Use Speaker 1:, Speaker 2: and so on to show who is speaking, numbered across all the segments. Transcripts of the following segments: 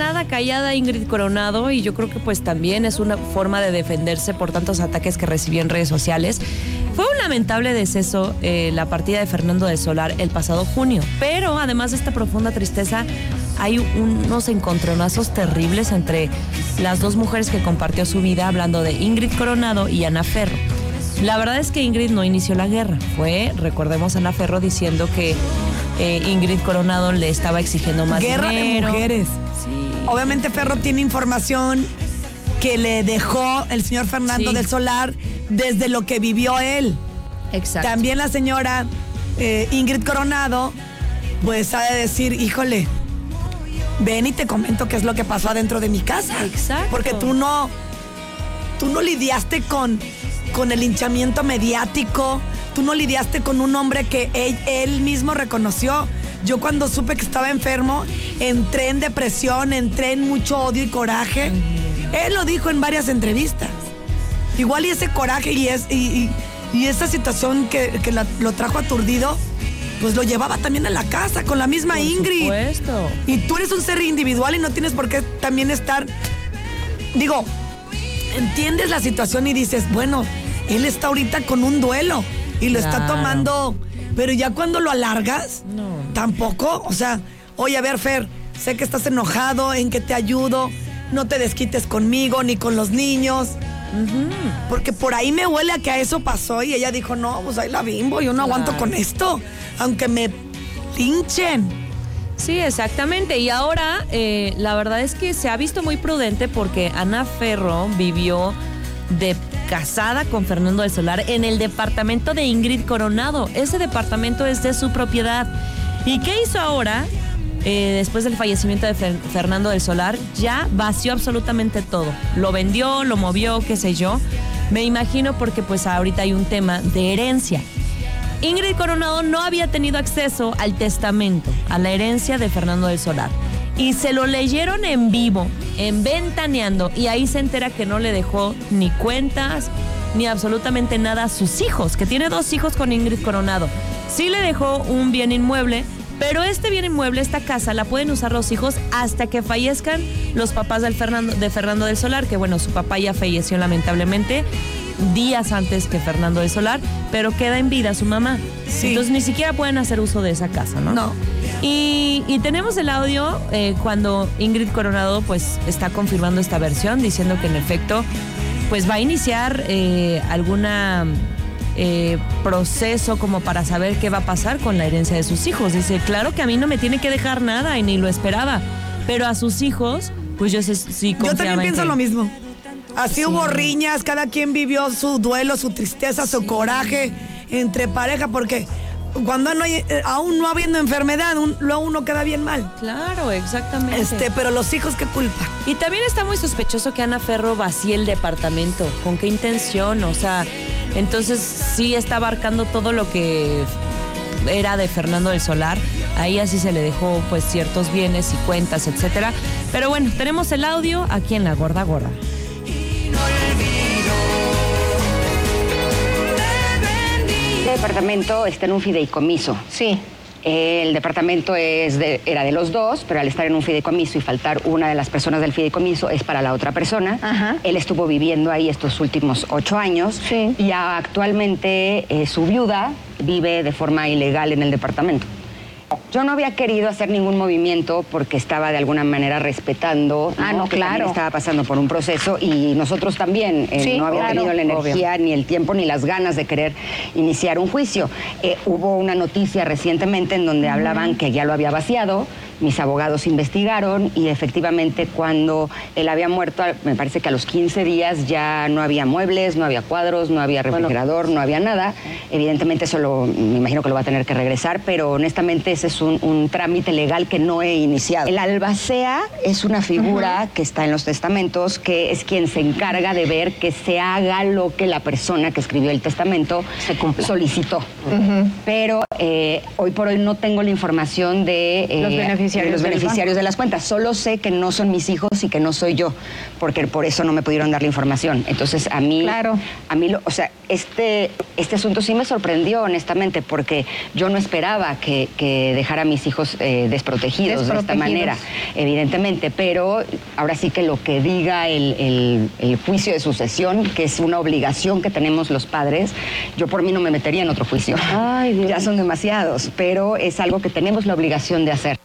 Speaker 1: nada callada Ingrid Coronado y yo creo que pues también es una forma de defenderse por tantos ataques que recibió en redes sociales. Fue un lamentable deceso eh, la partida de Fernando de Solar el pasado junio, pero además de esta profunda tristeza hay unos encontronazos terribles entre las dos mujeres que compartió su vida, hablando de Ingrid Coronado y Ana Ferro. La verdad es que Ingrid no inició la guerra, fue, recordemos, Ana Ferro diciendo que eh, Ingrid Coronado le estaba exigiendo más
Speaker 2: Guerra
Speaker 1: dinero.
Speaker 2: de mujeres. Obviamente Ferro tiene información que le dejó el señor Fernando
Speaker 1: Sí.
Speaker 2: del Solar desde lo que vivió él.
Speaker 1: Exacto.
Speaker 2: También la señora eh, Ingrid Coronado, pues ha de decir, híjole, ven y te comento qué es lo que pasó adentro de mi casa.
Speaker 1: Exacto.
Speaker 2: Porque tú no, tú no lidiaste con, con el hinchamiento mediático, tú no lidiaste con un hombre que él, él mismo reconoció. Yo cuando supe que estaba enfermo, entré en depresión, entré en mucho odio y coraje. Él lo dijo en varias entrevistas. Igual y ese coraje y, es, y, y- y esa situación que, que la- lo trajo aturdido, pues lo llevaba también a la casa con la misma
Speaker 1: Por
Speaker 2: Ingrid.
Speaker 1: supuesto.
Speaker 2: Y tú eres un ser individual y no tienes por qué también estar. Digo, entiendes la situación y dices, bueno, él está ahorita con un duelo y lo está tomando. Pero ya cuando lo alargas,
Speaker 1: No.
Speaker 2: tampoco. O sea, oye, a ver, Fer, sé que estás enojado, en que te ayudo. No te desquites conmigo ni con los niños. Porque por ahí me huele a que a eso pasó y ella dijo, no, pues ahí la bimbo, yo no aguanto con esto. Aunque me pinchen.
Speaker 1: Sí, exactamente. Y ahora eh, la verdad es que se ha visto muy prudente porque Ana Ferro vivió de casada con Fernando del Solar en el departamento de Ingrid Coronado. Ese departamento es de su propiedad. ¿Y qué hizo ahora? Eh, después del fallecimiento de Fer- Fernando del Solar, ya vació absolutamente todo. Lo vendió, lo movió, qué sé yo. Me imagino porque pues ahorita hay un tema de herencia. Ingrid Coronado no había tenido acceso al testamento, a la herencia de Fernando del Solar. Y se lo leyeron en vivo, en Ventaneando, y ahí se entera que no le dejó ni cuentas, ni absolutamente nada a sus hijos, que tiene dos hijos con Ingrid Coronado. Sí le dejó un bien inmueble, pero este bien inmueble, esta casa, la pueden usar los hijos hasta que fallezcan los papás del Fernando, de Fernando del Solar, que bueno, su papá ya falleció lamentablemente días antes que Fernando del Solar, pero queda en vida su mamá.
Speaker 2: Sí.
Speaker 1: Entonces ni siquiera pueden hacer uso de esa casa, ¿no?
Speaker 2: No.
Speaker 1: Y, y tenemos el audio eh, cuando Ingrid Coronado pues está confirmando esta versión, diciendo que en efecto pues va a iniciar eh, alguna eh, proceso como para saber qué va a pasar con la herencia de sus hijos. Dice, claro que a mí no me tiene que dejar nada y ni lo esperaba, pero a sus hijos pues yo sé, sí
Speaker 2: Yo también
Speaker 1: en
Speaker 2: pienso lo mismo. Así hubo riñas, cada quien vivió su duelo, su tristeza, su coraje entre pareja, porque cuando no hay, eh, aún no habiendo enfermedad, un- luego uno queda bien mal.
Speaker 1: Claro, exactamente.
Speaker 2: Este, pero los hijos, ¿qué culpa?
Speaker 1: Y también está muy sospechoso que Ana Ferro vacíe el departamento. ¿Con qué intención? O sea, entonces sí está abarcando todo lo que era de Fernando del Solar. Ahí así se le dejó pues ciertos bienes y cuentas, etcétera. Pero bueno, tenemos el audio aquí en La Gorda Gorda.
Speaker 3: Este departamento está en un fideicomiso.
Speaker 4: Sí.
Speaker 3: El departamento es de- era de los dos, pero al estar en un fideicomiso y faltar una de las personas del fideicomiso es para la otra persona.
Speaker 4: Ajá.
Speaker 3: Él estuvo viviendo ahí estos últimos ocho años
Speaker 4: Sí.
Speaker 3: y actualmente eh, su viuda vive de forma ilegal en el departamento. Yo no había querido hacer ningún movimiento porque estaba de alguna manera respetando
Speaker 4: Ah, no,
Speaker 3: que
Speaker 4: claro.
Speaker 3: estaba pasando por un proceso y nosotros también eh,
Speaker 4: Sí,
Speaker 3: no había
Speaker 4: claro.
Speaker 3: tenido la
Speaker 4: Obvio.
Speaker 3: energía ni el tiempo ni las ganas de querer iniciar un juicio. Eh, hubo una noticia recientemente en donde hablaban que ya lo había vaciado, mis abogados investigaron y efectivamente cuando él había muerto, me parece que a los 15 días ya no había muebles, no había cuadros, no había refrigerador, no había nada. Evidentemente eso lo, me imagino que lo va a tener que regresar, pero honestamente ese es un, un trámite legal que no he iniciado. El albacea es una figura que está en los testamentos, que es quien se encarga de ver que se haga lo que la persona que escribió el testamento solicitó. Pero eh, hoy por hoy no tengo la información de, eh,
Speaker 4: Los beneficiarios
Speaker 3: de los
Speaker 4: del
Speaker 3: beneficiarios de las cuentas. Solo sé que no son mis hijos y que no soy yo, porque por eso no me pudieron dar la información. Entonces a mí,
Speaker 4: Claro.
Speaker 3: a mí, lo- o sea, este, este asunto sí me sorprendió honestamente, porque yo no esperaba que, que eh, dejar a mis hijos eh, desprotegidos, de esta manera, evidentemente, pero ahora sí que lo que diga el, juicio de sucesión, que es una obligación que tenemos los padres, yo por mí no me metería en otro juicio. ya son demasiados, pero es algo que tenemos la obligación de hacer.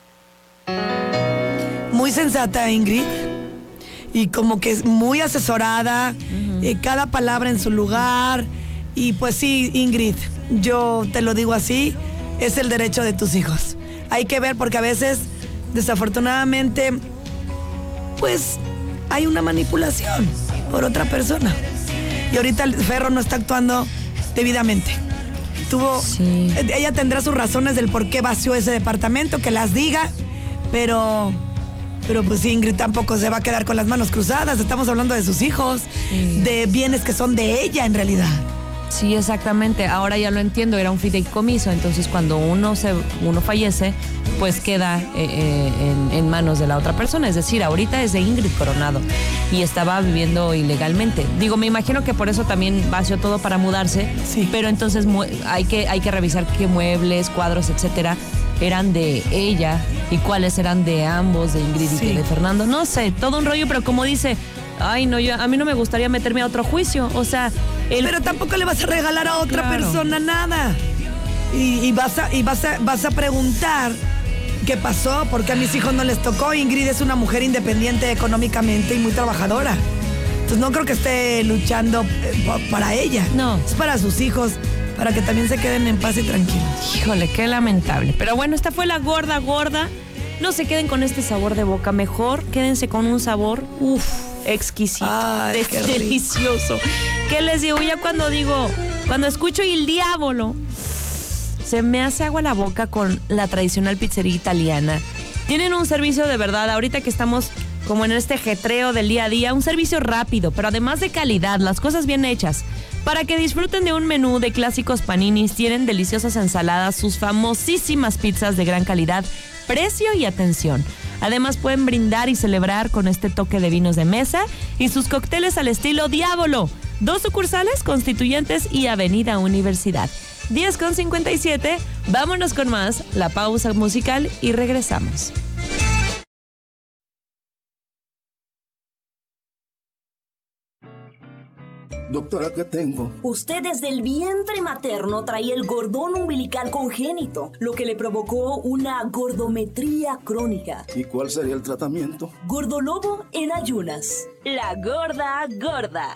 Speaker 2: Muy sensata, Ingrid. Y como que es muy asesorada, eh, cada palabra en su lugar. Y pues sí, Ingrid, yo te lo digo así, es el derecho de tus hijos. Hay que ver porque a veces, desafortunadamente, pues hay una manipulación por otra persona. Y ahorita el Ferro no está actuando debidamente. Tuvo, ella tendrá sus razones del por qué vació ese departamento, que las diga, pero, pero pues Ingrid tampoco se va a quedar con las manos cruzadas. Estamos hablando de sus hijos, de bienes que son de ella en realidad.
Speaker 1: Sí, exactamente. Ahora ya lo entiendo, era un fideicomiso, entonces cuando uno se uno fallece, pues queda eh, eh, en, manos de la otra persona. Es decir, ahorita es de Ingrid Coronado y estaba viviendo ilegalmente. Digo, me imagino que por eso también vació todo para mudarse.
Speaker 2: Sí.
Speaker 1: Pero entonces hay que, hay que revisar qué muebles, cuadros, etcétera, eran de ella y cuáles eran de ambos, de Ingrid y de Fernando. No sé, todo un rollo, pero como dice, ay, no, yo, a mí no me gustaría meterme a otro juicio. O sea,
Speaker 2: pero tampoco le vas a regalar a otra persona nada. Y, vas, a, y vas, a, vas a preguntar qué pasó, porque a mis hijos no les tocó. Ingrid es una mujer independiente económicamente y muy trabajadora. Entonces no creo que esté luchando eh, para ella.
Speaker 1: No.
Speaker 2: Es para sus hijos, para que también se queden en paz y tranquilos.
Speaker 1: Híjole, qué lamentable. Pero bueno, esta fue la gorda gorda. No se queden con este sabor de boca, mejor quédense con un sabor, uff, exquisito, delicioso. ¿Qué les digo? Ya cuando digo, cuando escucho el diablo, se me hace agua la boca con la tradicional pizzería italiana. Tienen un servicio de verdad, ahorita que estamos como en este jetreo del día a día, un servicio rápido, pero además de calidad, las cosas bien hechas. Para que disfruten de un menú de clásicos paninis, tienen deliciosas ensaladas, sus famosísimas pizzas de gran calidad, precio y atención. Además pueden brindar y celebrar con este toque de vinos de mesa y sus cócteles al estilo Diablo. Dos sucursales, Constituyentes y Avenida Universidad. 10 con 57, vámonos con más, la pausa musical y regresamos.
Speaker 4: Doctora, ¿qué tengo?
Speaker 5: Usted desde el vientre materno traía el gordón umbilical congénito, lo que le provocó una gordometría crónica.
Speaker 4: ¿Y cuál sería el tratamiento?
Speaker 5: Gordolobo en ayunas. La gorda gorda.